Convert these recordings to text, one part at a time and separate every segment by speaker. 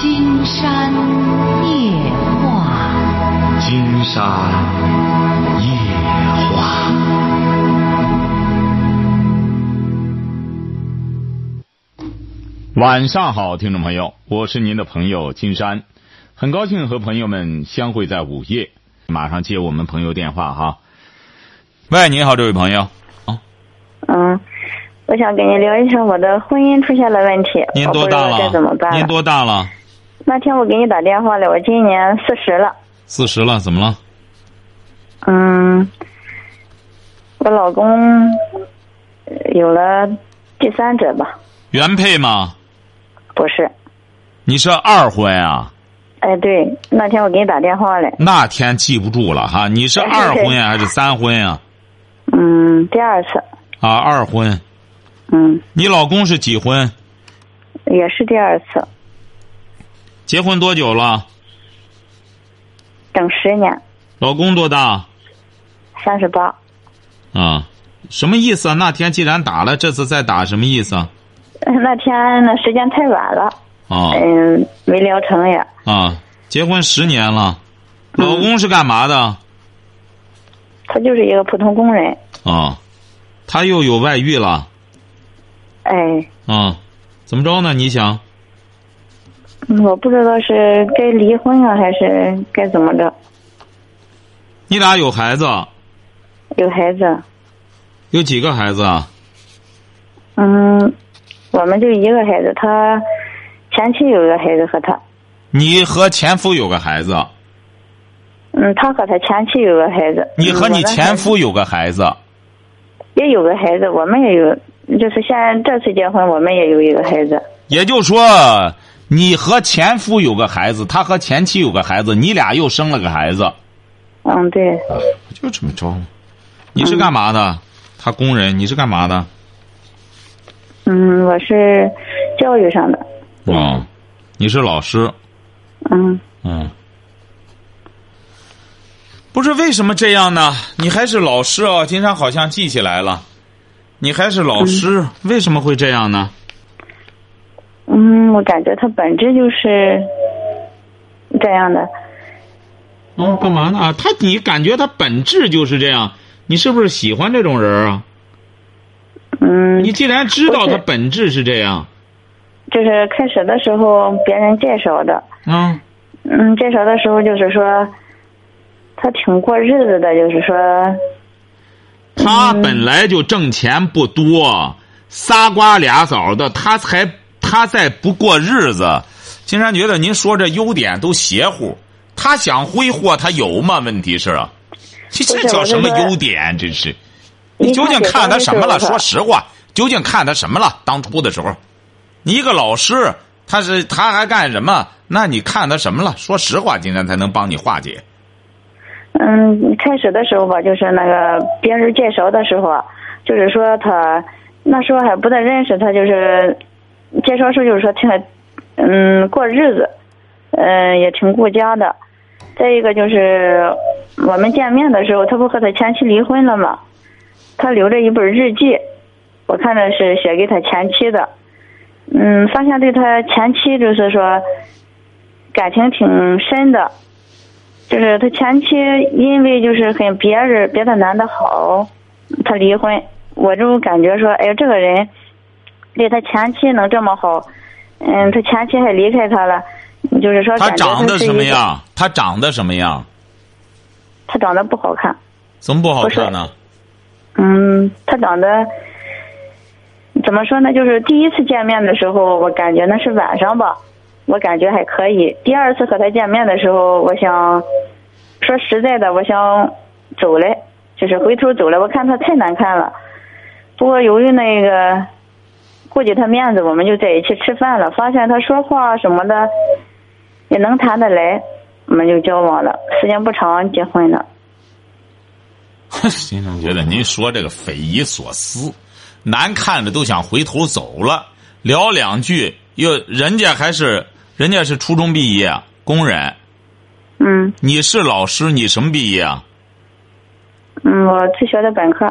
Speaker 1: 金山夜话，
Speaker 2: 金山夜话。晚上好，听众朋友，我是您的朋友金山，很高兴和朋友们相会在午夜。马上接我们朋友电话哈。喂，你好，这位朋友。
Speaker 3: 啊嗯，我想跟你聊一下我的婚姻出现了问题，
Speaker 2: 您多大了？
Speaker 3: 该怎么办了
Speaker 2: 您多大了？
Speaker 3: 那天我给你打电话了，我今年四十了。
Speaker 2: 四十了，怎么了？
Speaker 3: 嗯，我老公呃有了第三者吧？
Speaker 2: 原配吗？
Speaker 3: 不是，
Speaker 2: 你是二婚啊？
Speaker 3: 哎，对，那天我给你打电话了，
Speaker 2: 那天记不住了哈。你是二婚呀，还是三婚呀？
Speaker 3: 嗯，第二次，
Speaker 2: 啊，二婚。
Speaker 3: 嗯，
Speaker 2: 你老公是几婚？
Speaker 3: 也是第二次，
Speaker 2: 结婚多久了？
Speaker 3: 整十年，
Speaker 2: 老公多大？
Speaker 3: 三十八。
Speaker 2: 啊，什么意思啊？那天既然打了，这次再打什么意思啊？
Speaker 3: 那天那时间太晚了，
Speaker 2: 啊
Speaker 3: 嗯，没聊成呀。
Speaker 2: 啊，结婚十年了，老公是干嘛的？
Speaker 3: 他就是一个普通工人，
Speaker 2: 啊，他又有外遇了
Speaker 3: 哎，
Speaker 2: 啊？怎么着呢？你想？
Speaker 3: 嗯我不知道是该离婚啊，还是该怎么着。
Speaker 2: 你俩有孩子？
Speaker 3: 有孩子，
Speaker 2: 有几个孩子啊？
Speaker 3: 嗯，我们就一个孩子，他前妻有一个孩子和他，
Speaker 2: 你和前夫有个孩子，
Speaker 3: 嗯，他和他前妻有个孩子，
Speaker 2: 你和你前夫有个孩子，
Speaker 3: 也有个孩子，我们也有，就是现在这次结婚，我们也有一个孩子，
Speaker 2: 也就是说，你和前夫有个孩子，他和前妻有个孩子，你俩又生了个孩子，
Speaker 3: 嗯，对，
Speaker 2: 就这么着。你是干嘛的？他工人，你是干嘛的？
Speaker 3: 嗯，我是教育上的，
Speaker 2: 哦，你是老师。
Speaker 3: 嗯，
Speaker 2: 嗯，不是为什么这样呢？你还是老师啊，金山好像记起来了，你还是老师，为什么会这样呢？
Speaker 3: 嗯，我感觉他本质就是这样的，
Speaker 2: 哦，干嘛呢？他你感觉他本质就是这样，你是不是喜欢这种人啊？
Speaker 3: 嗯，
Speaker 2: 你既然知道他本质是这样，
Speaker 3: 就是开始的时候别人介绍的，
Speaker 2: 嗯，
Speaker 3: 嗯，介绍的时候就是说，他挺过日子的，就是说，
Speaker 2: 他本来就挣钱不多，仨瓜俩枣的，他才他再不过日子。金山觉得您说这优点都邪乎，他想挥霍他有吗？问题是啊，这叫什么优点？真是，
Speaker 3: 你
Speaker 2: 你究竟看他什么了？说实话，究竟看他什么了？当初的时候，你一个老师，他是他还干什么？那你看他什么了？说实话，金山才能帮你化解。
Speaker 3: 嗯，开始的时候吧，就是那个别人介绍的时候啊，就是说他那时候还不太认识他，就是介绍时就是说挺嗯过日子，嗯也挺顾家的。再一个就是我们见面的时候，他不和他前妻离婚了吗？他留着一本日记，我看着是写给他前妻的。嗯，发现对他前妻就是说感情挺深的。就是他前妻因为就是跟别人别的男的好，他离婚。我就感觉说，哎，这个人对他前妻能这么好，嗯，他前妻还离开他了，就是说
Speaker 2: 他长得？什么样？他长得什么样？
Speaker 3: 他长得不好看，
Speaker 2: 怎么不好看呢？
Speaker 3: 嗯，他长得怎么说呢？就是第一次见面的时候，我感觉那是晚上吧，我感觉还可以。第二次和他见面的时候，我想说实在的，我想走了，就是回头走了。我看他太难看了。不过由于那个顾及他面子，我们就在一起吃饭了。发现他说话什么的也能谈得来，我们就交往了。时间不长，结婚了。
Speaker 2: 先生觉得您说这个匪夷所思，难看着都想回头走了，聊两句又人家还是人家是初中毕业工人，
Speaker 3: 嗯
Speaker 2: 你是老师，你什么毕业啊？
Speaker 3: 嗯，我自学的本科。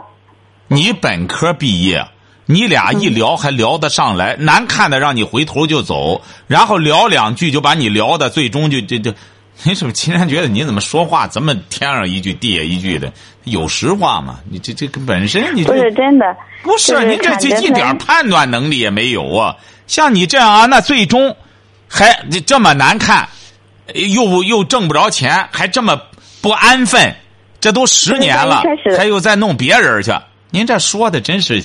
Speaker 2: 你本科毕业，你俩一聊还聊得上来，难看的让你回头就走，然后聊两句就把你聊的最终就就就，你是不是竟然觉得你怎么说话这么天上一句地下一句的？有实话吗？你这这个本身你
Speaker 3: 不是真的，
Speaker 2: 不是
Speaker 3: 就是
Speaker 2: 您这这一点判断能力也没有啊！像你这样啊，那最终还这么难看，又又挣不着钱，还这么不安分，这都十年了还又再弄别人去，您这说的真是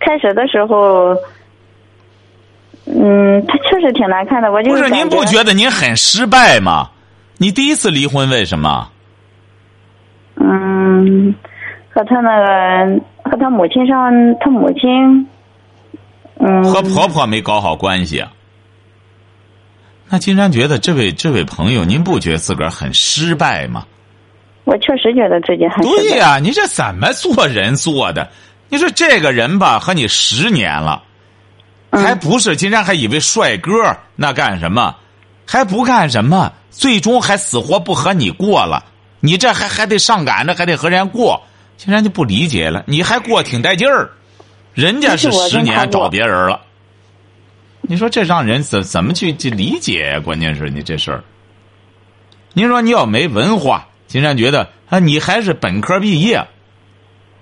Speaker 3: 开始的时候，嗯，他确实挺难看的。我就
Speaker 2: 不是？您不觉得您很失败吗？你第一次离婚为什么？
Speaker 3: 嗯，和他那个和他母亲上，他母亲，嗯，
Speaker 2: 和婆婆没搞好关系啊？那金山觉得这位这位朋友，您不觉得自个儿很失败吗？
Speaker 3: 我确实觉得自己很失败。
Speaker 2: 对呀、你这怎么做人做的？你说这个人吧，和你十年了，
Speaker 3: 嗯
Speaker 2: 还不是？竟然还以为帅哥，那干什么？还不干什么？最终还死活不和你过了。你这还还得上赶着，还得和人家过，竟然就不理解了。你还过挺带劲儿，人家是十年找别人了。你说这让人怎怎么去去理解呀？关键是你这事儿。您说你要没文化，金山觉得啊，你还是本科毕业。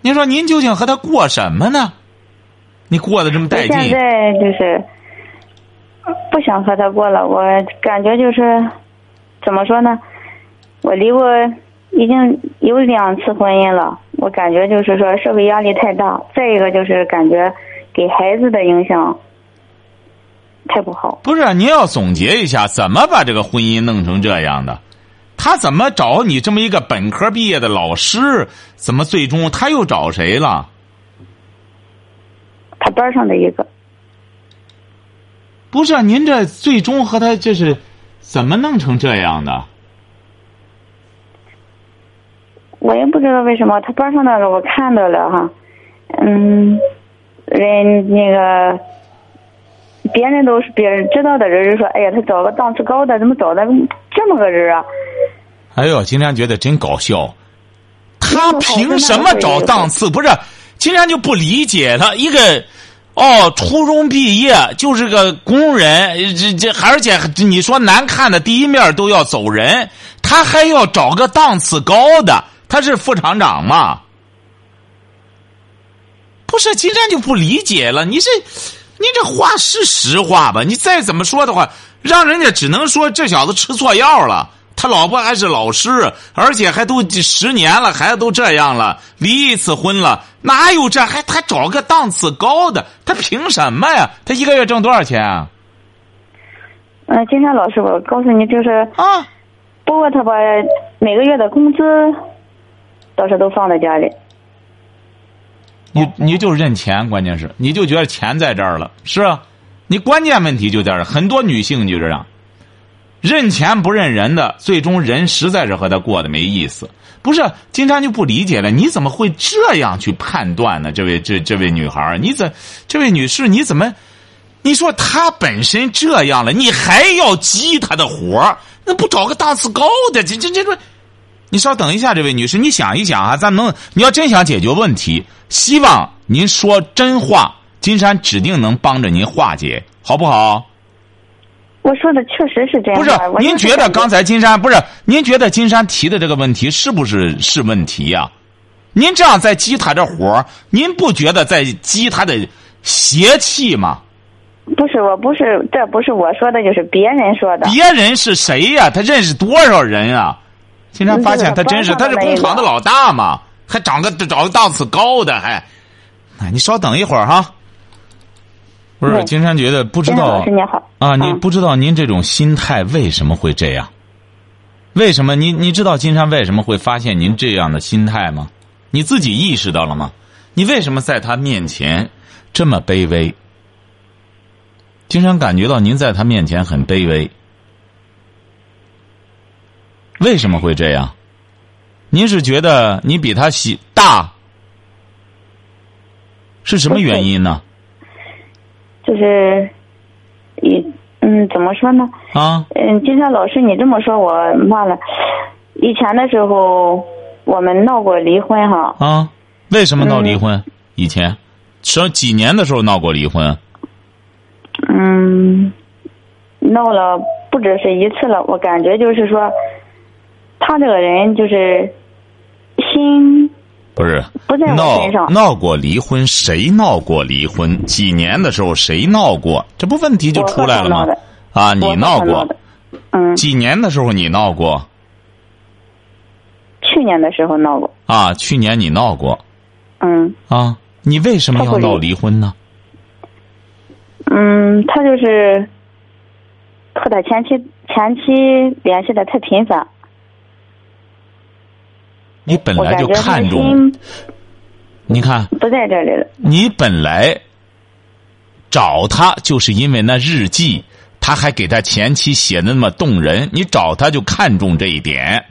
Speaker 2: 您说您究竟和他过什么呢？你过得这么带劲，
Speaker 3: 现在就是不想和他过了。我感觉就是怎么说呢？我离过已经有两次婚姻了，我感觉就是说社会压力太大，再一个就是感觉给孩子的影响太不好。
Speaker 2: 不是？您要总结一下，怎么把这个婚姻弄成这样的？他怎么找你这么一个本科毕业的老师？怎么最终他又找谁了？
Speaker 3: 他班上的一个，
Speaker 2: 不是，啊您这最终和他这是怎么弄成这样的？
Speaker 3: 我也不知道为什么他班上那个我看到了哈，嗯，人那个别人都是别人知道的人就说，哎呀，他找个档次高的，怎么找的这么个人啊？
Speaker 2: 哎呦，金山觉得真搞笑。他凭什么找档次？不是，金山就不理解了。一个哦，初中毕业就是个工人，这这而且你说难看的第一面都要走人，他还要找个档次高的，他是副厂长吗？不是，金山就不理解了。你这，你这话是实话吧？你再怎么说的话，让人家只能说这小子吃错药了。他老婆还是老师，而且还都十年了，孩子都这样了，离一次婚了，哪有这还他找个档次高的？他凭什么呀？他一个月挣多少钱啊？
Speaker 3: 嗯，金山老师，我告诉你，就是
Speaker 2: 啊，
Speaker 3: 不过他把每个月的工资倒是都放在家里。
Speaker 2: 你你就认钱，关键是你就觉得钱在这儿了，是啊，你关键问题就在这儿，很多女性就这样。认钱不认人的，最终人实在是和他过得没意思。不是，金山就不理解了，你怎么会这样去判断呢？这位这这位女孩，你怎这位女士，你怎么？你说她本身这样了，你还要激她的火那不找个档次高的？这这这这，你稍等一下，这位女士，你想一想啊，咱能，你要真想解决问题，希望您说真话，金山指定能帮着您化解，好不好？
Speaker 3: 我说的确实是这样
Speaker 2: 不是您觉得刚才金山不是？您觉得金山提的这个问题是不是是问题呀、您这样在激他这火您不觉得在激他的邪气吗？
Speaker 3: 不是，我不是，这不是我说的，就是别人说的。
Speaker 2: 别人是谁呀、他认识多少人啊？金山发现他真是，他是工厂的老大嘛，还长个找个档次高的，还，那，你稍等一会儿哈。不是，金山觉得不知道
Speaker 3: 老师你好
Speaker 2: 啊，你
Speaker 3: 嗯
Speaker 2: 不知道您这种心态为什么会这样？为什么？你你知道金山为什么会发现您这样的心态吗？你自己意识到了吗？你为什么在他面前这么卑微？金山感觉到您在他面前很卑微，为什么会这样？您是觉得你比他喜大，是什么原因呢？
Speaker 3: 就是，以嗯，怎么说呢？
Speaker 2: 啊，
Speaker 3: 嗯，今天老师，你这么说，我忘了。以前的时候，我们闹过离婚哈。
Speaker 2: 啊，为什么闹离婚？以前什几年的时候闹过离婚？
Speaker 3: 嗯，闹了不只是一次了，我感觉就是说，他这个人就是心
Speaker 2: 不是
Speaker 3: 不在我
Speaker 2: 闹
Speaker 3: 身上。
Speaker 2: 闹过离婚，谁闹过离婚？几年的时候谁闹过？这不问题就出来了吗？啊，你闹过？
Speaker 3: 嗯，
Speaker 2: 几年的时候你闹过？
Speaker 3: 去年的时候闹过。
Speaker 2: 啊，去年你闹过
Speaker 3: 嗯
Speaker 2: 啊？你为什么要闹
Speaker 3: 离
Speaker 2: 离婚呢？
Speaker 3: 嗯，他就是和他前妻前妻联系的太频繁，
Speaker 2: 你本来就看重，你看
Speaker 3: 不在这里了。
Speaker 2: 你本来找他就是因为那日记，他还给他前妻写的那么动人，你找他就看重这一点。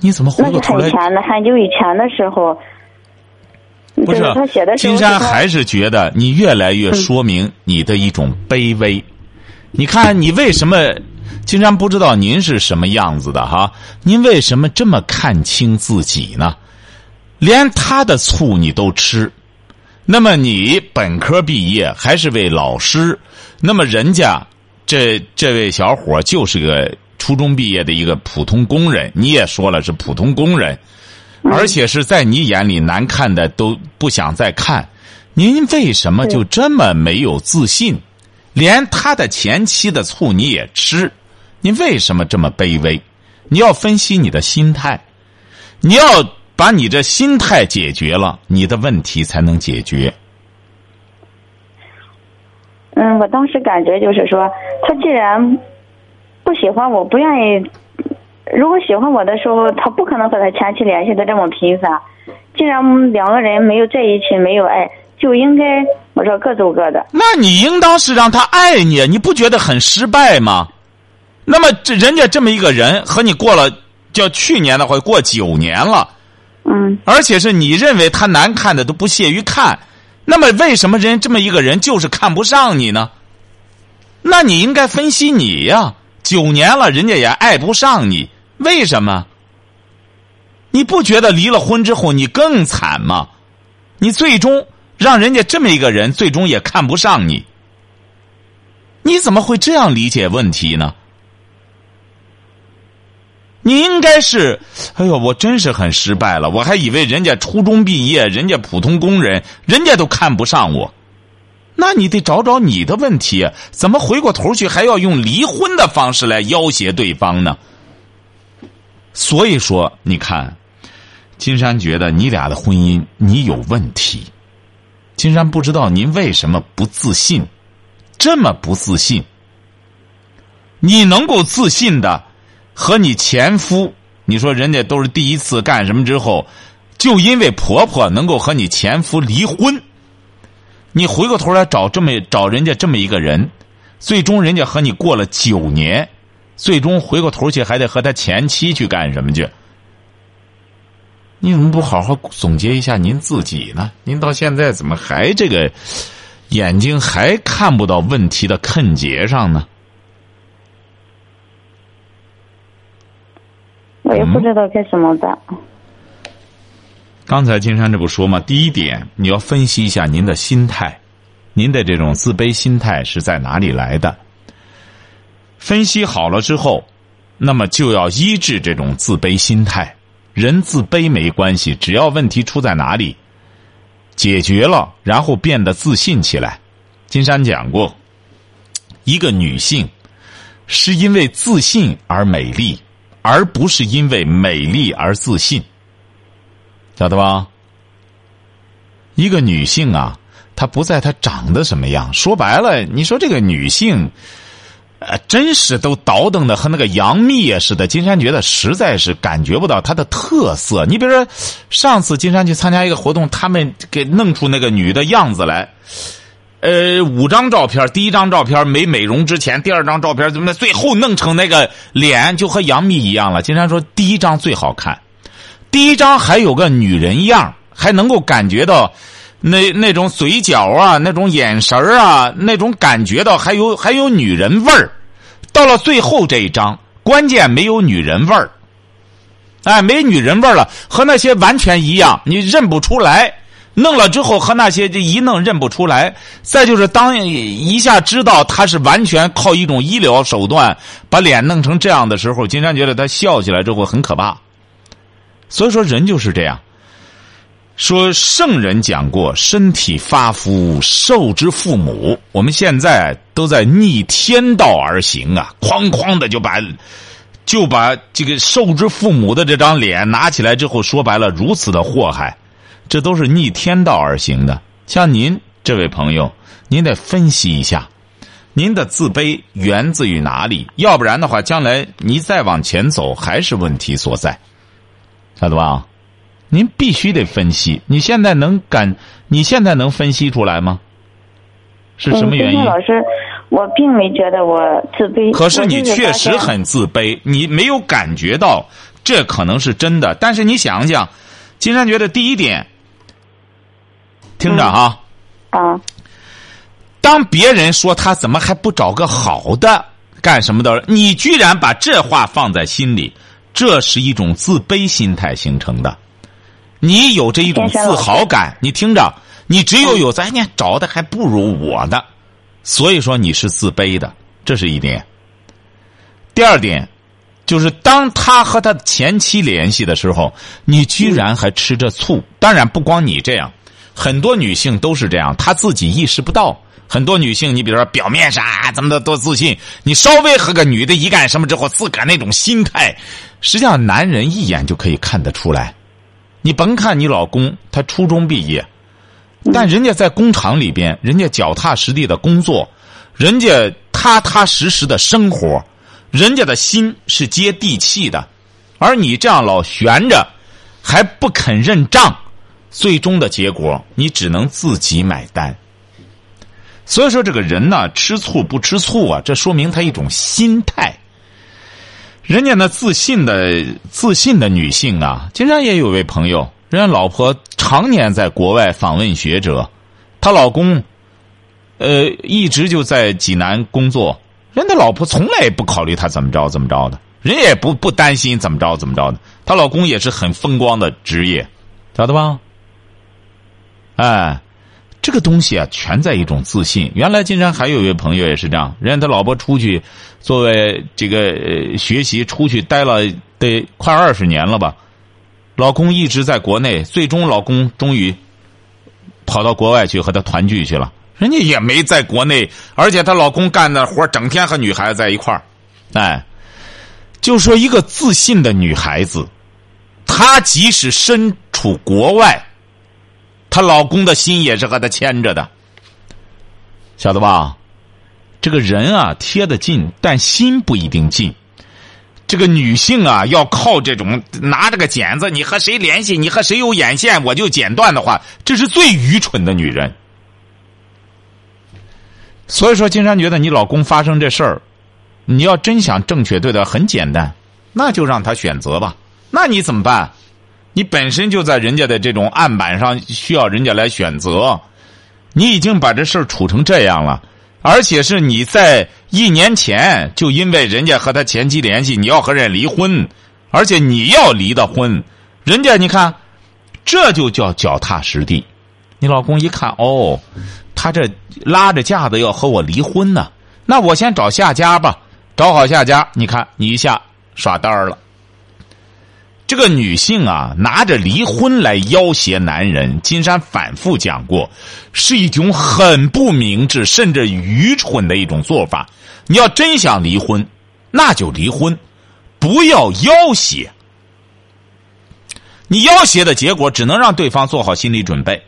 Speaker 2: 你怎么回
Speaker 3: 那是
Speaker 2: 过头来？
Speaker 3: 很前的，很久以前的时候。
Speaker 2: 不
Speaker 3: 是他写的
Speaker 2: 金山还是觉得你越来越说明你的一种卑微。你看你为什么？金山不知道您是什么样子的哈？您为什么这么看清自己呢？连他的醋你都吃，那么你本科毕业还是位老师，那么人家这这位小伙就是个初中毕业的一个普通工人，你也说了是普通工人。而且是在你眼里难看的都不想再看，您为什么就这么没有自信？连他的前妻的醋你也吃，你为什么这么卑微？你要分析你的心态，你要把你这心态解决了，你的问题才能解决。
Speaker 3: 嗯，我当时感觉就是说，他既然不喜欢我，不愿意，如果喜欢我的时候，他不可能和他前妻联系的这么频繁。既然两个人没有在一起，没有爱，就应该我说各走各的。
Speaker 2: 那你应当是让他爱你，你不觉得很失败吗？那么这人家这么一个人和你过了，叫去年的话过九年了。
Speaker 3: 嗯
Speaker 2: 而且是你认为他难看的都不屑于看，那么为什么人这么一个人就是看不上你呢？那你应该分析你呀，九年了，人家也爱不上你，为什么？你不觉得离了婚之后你更惨吗？你最终让人家这么一个人最终也看不上你，你怎么会这样理解问题呢？你应该是，哎呦，我真是很失败了。我还以为人家初中毕业，人家普通工人，人家都看不上我。那你得找找你的问题，怎么回过头去还要用离婚的方式来要挟对方呢？所以说，你看，金山觉得你俩的婚姻你有问题。金山不知道您为什么不自信，这么不自信。你能够自信的。和你前夫，你说人家都是第一次干什么之后，就因为婆婆能够和你前夫离婚，你回过头来找这么找人家这么一个人，最终人家和你过了九年，最终回过头去还得和他前妻去干什么去？你怎么不好好总结一下您自己呢？您到现在怎么还这个眼睛还看不到问题的坑结上呢？
Speaker 3: 我也不知道该怎么办。
Speaker 2: 刚才金山这不说吗？第一点，你要分析一下您的心态，您的这种自卑心态是在哪里来的？分析好了之后，那么就要医治这种自卑心态。人自卑没关系，只要问题出在哪里，解决了，然后变得自信起来。金山讲过，一个女性是因为自信而美丽，而不是因为美丽而自信。晓得吧？一个女性啊，她不在她长得什么样。说白了，你说这个女性，真是都倒腾的和那个杨幂似的。金山觉得实在是感觉不到她的特色。你比如说，上次金山去参加一个活动，他们给弄出那个女的样子来，呃，五张照片，第一张照片没美容之前，第二张照片怎么最后弄成那个脸就和杨幂一样了？金山说，第一张最好看。第一张还有个女人样，还能够感觉到那那种嘴角啊，那种眼神啊，那种感觉到还有还有女人味儿。到了最后这一张，关键没有女人味儿，哎，没女人味儿了，和那些完全一样，你认不出来。弄了之后和那些这一弄认不出来，再就是当一下知道他是完全靠一种医疗手段把脸弄成这样的时候，金山觉得他笑起来之后很可怕。所以说人就是这样。说圣人讲过，身体发肤受之父母。我们现在都在逆天道而行啊，哐哐的就把就把这个受之父母的这张脸拿起来之后，说白了如此的祸害。这都是逆天道而行的。像您这位朋友，您得分析一下，您的自卑源自于哪里？要不然的话，将来你再往前走还是问题所在，晓得吧？您必须得分析。你现在能感？你现在能分析出来吗？是什么原因？
Speaker 3: 老师，我并没觉得我自卑。
Speaker 2: 可是你确实很自卑，你没有感觉到这可能是真的。但是你想想，金山觉得第一点。听着哈，
Speaker 3: 啊，
Speaker 2: 当别人说他怎么还不找个好的干什么的，你居然把这话放在心里，这是一种自卑心态形成的。你有这一种自豪感，你听着，你只有有咱家找的还不如我的，所以说你是自卑的，这是一点。第二点，就是当他和他前妻联系的时候，你居然还吃着醋。当然不光你这样。很多女性都是这样，她自己意识不到。很多女性，你比如说表面上啊，怎么的多自信，你稍微和个女的一干什么之后，自个儿那种心态，实际上男人一眼就可以看得出来。你甭看你老公他初中毕业，但人家在工厂里边，人家脚踏实地的工作，人家踏踏实实的生活，人家的心是接地气的，而你这样老悬着，还不肯认账。最终的结果，你只能自己买单。所以说，这个人呢，吃醋不吃醋啊？这说明他一种心态。人家那自信的、自信的女性啊，经常也有位朋友，人家老婆常年在国外访问学者，她老公，呃，一直就在济南工作，人家老婆从来也不考虑他怎么着怎么着的，人也不不担心怎么着怎么着的。她老公也是很风光的职业，晓得吧？哎，这个东西啊，全在一种自信。原来金山还有一位朋友也是这样，人家他老婆出去，作为这个学习出去待了得快二十年了吧，老公一直在国内，最终老公终于跑到国外去和他团聚去了。人家也没在国内，而且她老公干的活整天和女孩子在一块儿。哎，就说一个自信的女孩子，她即使身处国外。她老公的心也是和她牵着的，晓得吧？这个人啊，贴得近，但心不一定近。这个女性啊，要靠这种拿着个剪子，你和谁联系，你和谁有眼线，我就剪断的话，这是最愚蠢的女人。所以说，金山觉得你老公发生这事儿，你要真想正确对待，很简单，那就让他选择吧。那你怎么办？你本身就在人家的这种案板上，需要人家来选择。你已经把这事儿处成这样了，而且是你在一年前就因为人家和他前妻联系，你要和人家离婚，而且你要离的婚，人家你看，这就叫脚踏实地。你老公一看，哦，他这拉着架子要和我离婚呢，那我先找下家吧，找好下家，你看你一下耍单儿了。这个女性啊，拿着离婚来要挟男人，金山反复讲过，是一种很不明智甚至愚蠢的一种做法。你要真想离婚，那就离婚，不要要挟。你要挟的结果，只能让对方做好心理准备。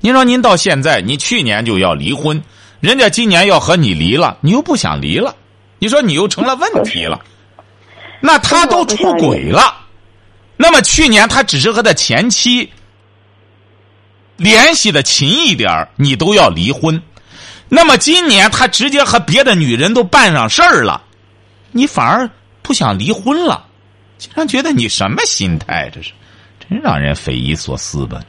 Speaker 2: 您说，您到现在，你去年就要离婚，人家今年要和你离了，你又不想离了，你说你又成了问题了。那他都出轨了，那么去年他只是和他前妻联系的勤一点你都要离婚。那么今年他直接和别的女人都办上事儿了，你反而不想离婚了，竟然觉得你什么心态？这是真让人匪夷所思吧？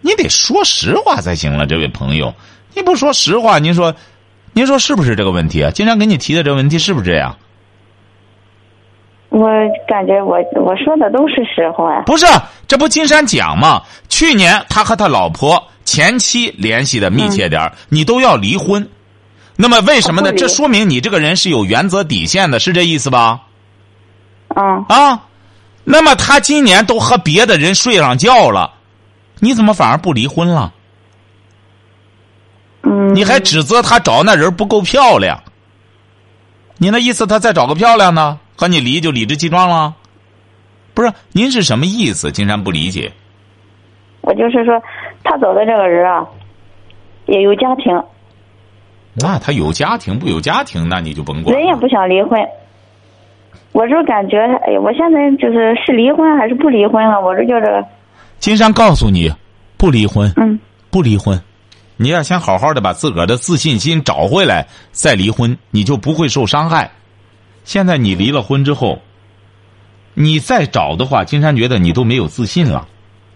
Speaker 2: 你得说实话才行了，这位朋友，你不说实话，您说，您说是不是这个问题啊？经常给你提的这个问题是不是这样？
Speaker 3: 我感觉我我说的都是实话。
Speaker 2: 不是，这不金山讲吗？去年他和他老婆前妻联系的密切点儿你都要离婚。那么为什么呢？这说明你这个人是有原则底线的，是这意思吧？
Speaker 3: 嗯，
Speaker 2: 啊，那么他今年都和别的人睡上觉了，你怎么反而不离婚了？
Speaker 3: 嗯，
Speaker 2: 你还指责他找那人不够漂亮？你那意思他再找个漂亮的和你离就理直气壮了？不是，您是什么意思？金山不理解。
Speaker 3: 我就是说，他找的这个人啊，也有家庭，
Speaker 2: 那他有家庭不有家庭，那你就甭管。
Speaker 3: 人也不想离婚。我就感觉，哎呀，我现在就是是离婚还是不离婚了？我这就是，
Speaker 2: 金山告诉你，不离婚，
Speaker 3: 嗯
Speaker 2: 不离婚。你要先好好的把自个儿的自信心找回来，再离婚，你就不会受伤害。现在你离了婚之后，你再找的话，金山觉得你都没有自信了。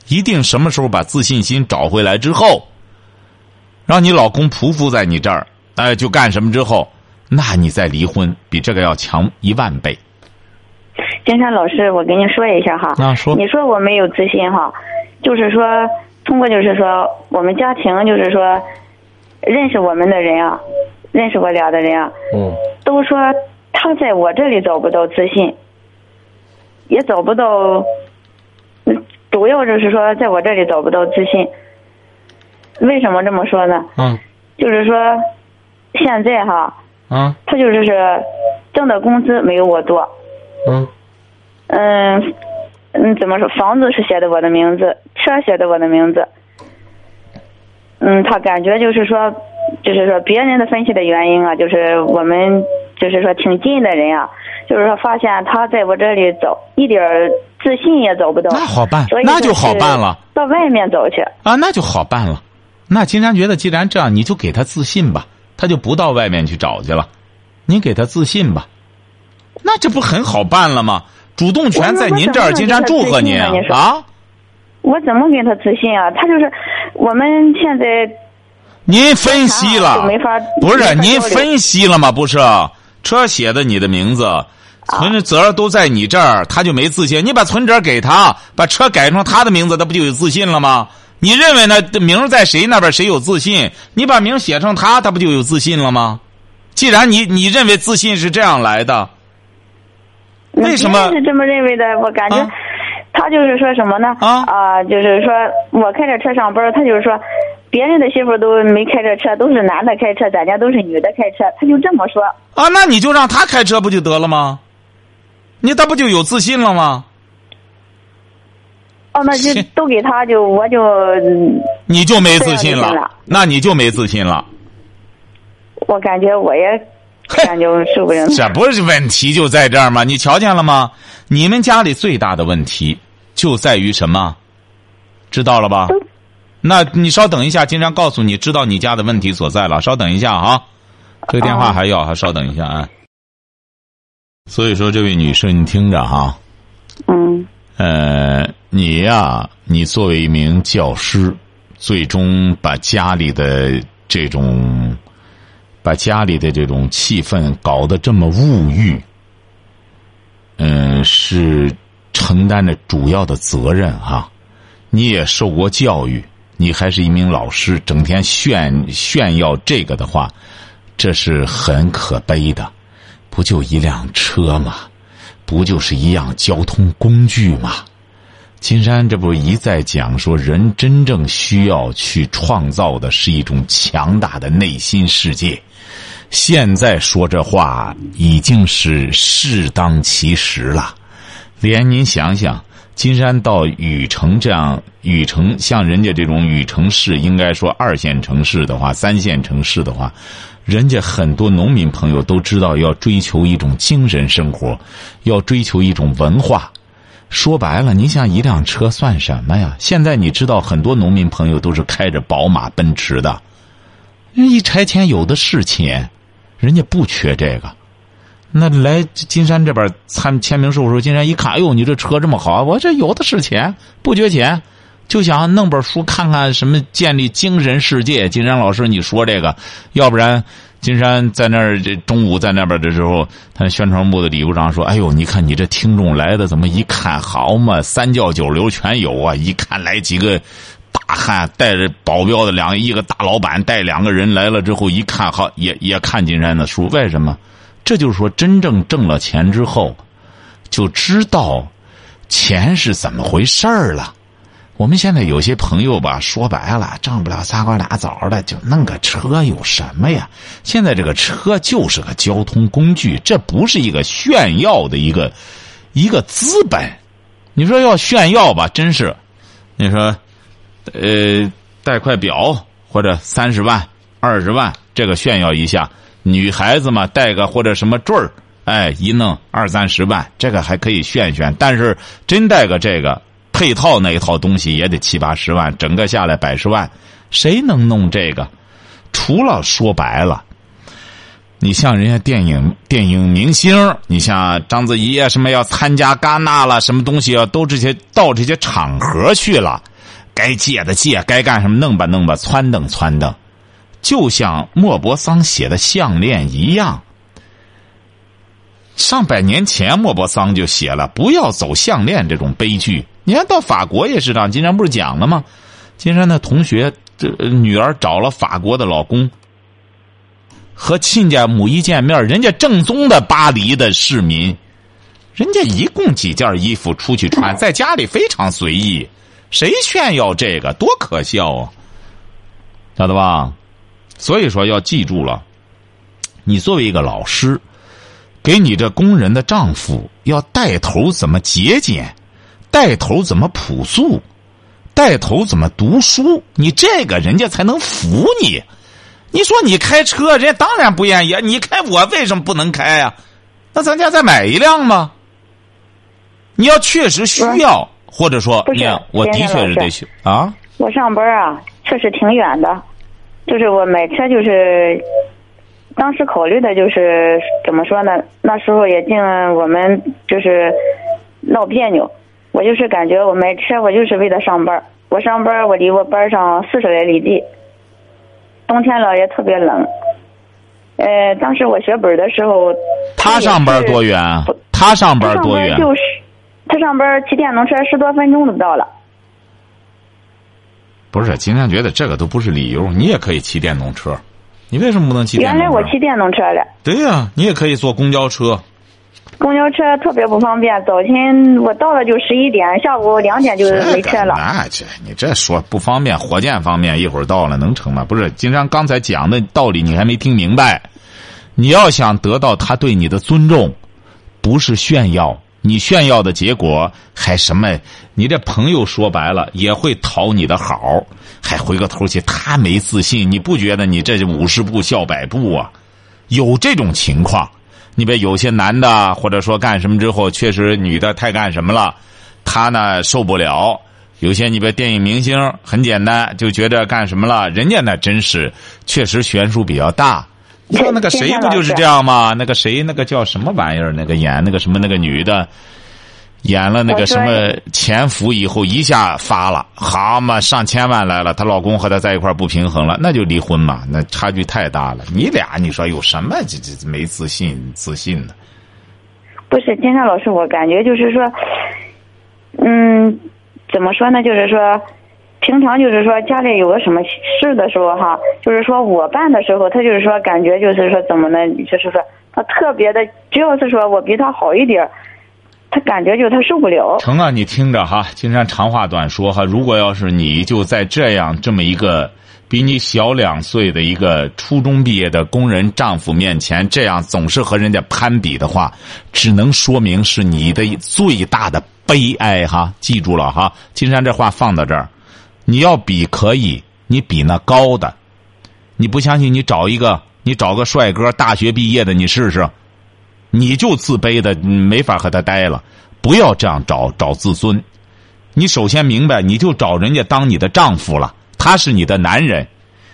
Speaker 2: 一定什么时候把自信心找回来之后，让你老公匍匐在你这儿，哎，就干什么之后，那你再离婚，比这个要强一万倍。
Speaker 3: 金山老师，我跟你说一下哈。
Speaker 2: 啊说
Speaker 3: 你说我没有自信哈，就是说通过就是说我们家庭就是说认识我们的人啊，认识我俩的人啊，
Speaker 2: 嗯，
Speaker 3: 都说他在我这里找不到自信，也找不到，嗯主要就是说在我这里找不到自信。为什么这么说呢？
Speaker 2: 嗯
Speaker 3: 就是说现在哈，
Speaker 2: 嗯
Speaker 3: 他就是是挣的工资没有我多，
Speaker 2: 嗯
Speaker 3: 嗯嗯，怎么说？房子是写的我的名字，车写的我的名字。嗯，他感觉就是说，就是说别人的分析的原因啊，就是我们就是说挺近的人啊，就是说发现他在我这里找一点儿自信也找不到，
Speaker 2: 那好办那就好办了，
Speaker 3: 到外面找去。
Speaker 2: 啊，那就好办了。那金山觉得，既然这样，你就给他自信吧，他就不到外面去找去了。你给他自信吧，那这不很好办了吗？主动权在您这儿，金山祝贺您啊！
Speaker 3: 我怎么给他自信啊？他就是我们现在
Speaker 2: 您分析了
Speaker 3: 没法
Speaker 2: 不是您分析了吗？不是，车写的你的名字，存折都在你这儿，他就没自信。你把存折给他，把车改成他的名字，他不就有自信了吗？你认为呢？名在谁那边，谁有自信？你把名写成他，他不就有自信了吗？既然你你认为自信是这样来的，为什么
Speaker 3: 是这么认为的？我感觉
Speaker 2: 啊
Speaker 3: 他就是说什么呢？
Speaker 2: 啊
Speaker 3: 就是说我开着车上班，他就是说别人的媳妇都没开着车，都是男的开车，咱家都是女的开车，他就这么说。
Speaker 2: 啊，那你就让他开车不就得了吗？你他不就有自信了吗？
Speaker 3: 哦，那就都给他，就我就嗯
Speaker 2: 你就没自信
Speaker 3: 了，
Speaker 2: 那你就没自信了。
Speaker 3: 我感觉我也感觉受不了。
Speaker 2: 这不是问题就在这儿吗？你瞧见了吗？你们家里最大的问题就在于什么？知道了吧？那你稍等一下，金山告诉你，知道你家的问题所在了。稍等一下啊，这个电话还要，还稍等一下啊。所以说，这位女士，你听着哈，
Speaker 3: 嗯
Speaker 2: 呃，你呀，你作为一名教师，最终把家里的这种，把家里的这种气氛搞得这么物欲，嗯、是承担着主要的责任哈、你也受过教育，你还是一名老师，整天炫炫耀这个的话，这是很可悲的。不就一辆车吗？不就是一样交通工具吗？金山这不一再讲说，人真正需要去创造的是一种强大的内心世界。现在说这话已经是适当其时了。连您想想，金山到禹城这样，禹城像人家这种禹城市，应该说二线城市的话，三线城市的话，人家很多农民朋友都知道要追求一种精神生活，要追求一种文化。说白了，你想一辆车算什么呀？现在你知道，很多农民朋友都是开着宝马、奔驰的，人一拆迁有的是钱，人家不缺这个。那来金山这边参签名售时候，金山一看，哎呦，你这车这么好，我这有的是钱，不缺钱，就想弄本书看看什么建立精神世界。金山老师，你说这个，要不然金山在那儿，这中午在那边的时候，他宣传部的李部长说：“哎呦，你看你这听众来的，怎么一看好嘛？三教九流全有啊！一看来几个大汉，带着保镖的两一个大老板带两个人来了之后，一看好也也看金山的书，为什么？这就是说，真正挣了钱之后，就知道钱是怎么回事儿了。”我们现在有些朋友吧，说白了，挣不了仨瓜俩枣的，就弄个车有什么呀？现在这个车就是个交通工具，这不是一个炫耀的一个一个资本。你说要炫耀吧，真是，你说，呃，带块表或者三十万、二十万，这个炫耀一下；女孩子嘛，带个或者什么坠儿，哎，一弄二三十万，这个还可以炫炫。但是真带个这个。配套那一套东西也得七八十万，整个下来百十万，谁能弄这个？除了说白了，你像人家电影电影明星，你像章子怡啊，什么要参加戛纳了，什么东西啊，都这些到这些场合去了，该借的借，该干什么弄吧弄吧，撺掇撺掇，就像莫泊桑写的项链一样。上百年前，莫泊桑就写了：“不要走项链这种悲剧。”你看到法国也是这样。金山不是讲了吗？金山的同学这女儿找了法国的老公，和亲家母一见面，人家正宗的巴黎的市民，人家一共几件衣服出去穿，在家里非常随意，谁炫耀这个多可笑啊！晓得吧？所以说要记住了，你作为一个老师。给你这工人的丈夫要带头怎么节俭，带头怎么朴素，带头怎么读书，你这个人家才能服你。你说你开车，人家当然不愿意。你开我为什么不能开呀？那咱家再买一辆吗？你要确实需要，或者说，你看，我的确是得需啊。
Speaker 3: 我上班啊，确实挺远的，就是我买车就是。当时考虑的就是怎么说呢？那时候也净我们就是闹别扭。我就是感觉我买车，我就是为了上班。我上班，我离我班上四十来里地。冬天了也特别冷。呃，当时我学本的时候，
Speaker 2: 他上班多远？他上班多远？
Speaker 3: 就是他上班骑电动车十多分钟就到了。
Speaker 2: 不是，今天觉得这个都不是理由，你也可以骑电动车。你为什么不能骑？
Speaker 3: 原来我骑电动车的。
Speaker 2: 对呀，你也可以坐公交车。
Speaker 3: 公交车特别不方便，早晨我到了就十一点，下午两点就没车了。
Speaker 2: 那这你这说不方便，火箭方面一会儿到了能成吗？不是，金山刚才讲的道理你还没听明白。你要想得到他对你的尊重，不是炫耀。你炫耀的结果还什么？你这朋友说白了也会讨你的好，还回个头去。他没自信，你不觉得你这五十步笑百步啊？有这种情况，你别有些男的或者说干什么之后，确实女的太干什么了，他呢受不了。有些你别电影明星很简单，就觉得干什么了，人家那真是确实悬殊比较大。你说那个谁不就是这样吗？那个谁，那个叫什么玩意儿？那个演那个什么那个女的，演了那个什么潜伏以后一下发了，好嘛，上千万来了。她老公和她在一块不平衡了，那就离婚嘛。那差距太大了。你俩你说有什么这这没自信自信的？
Speaker 3: 不是金山老师，我感觉就是说，嗯，怎么说呢？就是说。平常就是说家里有个什么事的时候哈，就是说我办的时候，他就是说感觉就是说怎么呢？就是说他特别的，只要是说我比他好一点，他感觉就他受不了。
Speaker 2: 成啊，你听着哈，金山长话短说哈。如果要是你就在这样这么一个比你小两岁的一个初中毕业的工人丈夫面前，这样总是和人家攀比的话，只能说明是你的最大的悲哀哈。记住了哈，金山这话放到这儿。你要比可以，你比那高的，你不相信？你找一个，你找个帅哥，大学毕业的，你试试，你就自卑的没法和他待了。不要这样找找自尊。你首先明白，你就找人家当你的丈夫了，他是你的男人，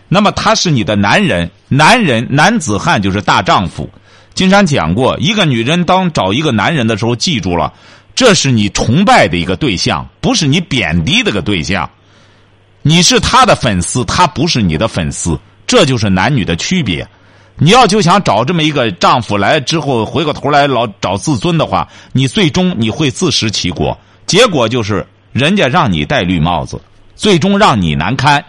Speaker 2: 那么他是你的男人，男人男子汉就是大丈夫。金山讲过，一个女人当找一个男人的时候，记住了，这是你崇拜的一个对象，不是你贬低的个对象。你是他的粉丝，他不是你的粉丝，这就是男女的区别。你要就想找这么一个丈夫来之后回过头来老找自尊的话，你最终你会自食其果，结果就是人家让你戴绿帽子，最终让你难堪，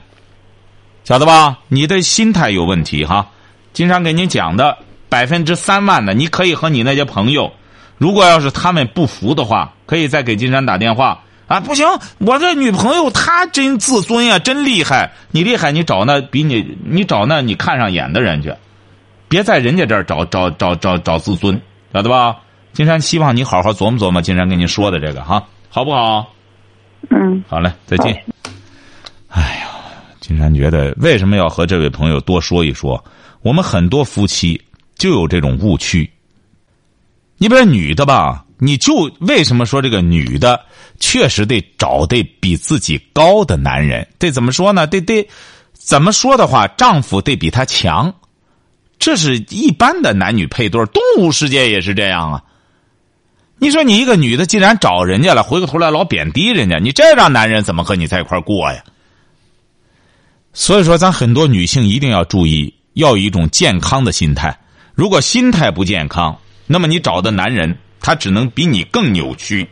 Speaker 2: 晓得吧？你的心态有问题哈。经常给您讲的百分之三万的，你可以和你那些朋友，如果要是他们不服的话，可以再给金山打电话啊。不行，我这女朋友她真自尊呀，真厉害。你厉害，你找那比你你找那你看上眼的人去。别在人家这儿找找找找找自尊，晓得吧？金山希望你好好琢磨琢磨金山跟你说的这个哈，好不好？
Speaker 3: 嗯，
Speaker 2: 好嘞，再见。哎呀，金山觉得为什么要和这位朋友多说一说？我们很多夫妻就有这种误区。你比如女的吧，你就为什么说这个女的确实得找得比自己高的男人？得怎么说呢？得得怎么说的话，丈夫得比她强。这是一般的男女配对动物世界也是这样啊。你说你一个女的既然找人家了，回过头来老贬低人家，你这让男人怎么和你在一块过呀？所以说，咱很多女性一定要注意，要有一种健康的心态。如果心态不健康，那么你找的男人他只能比你更扭曲。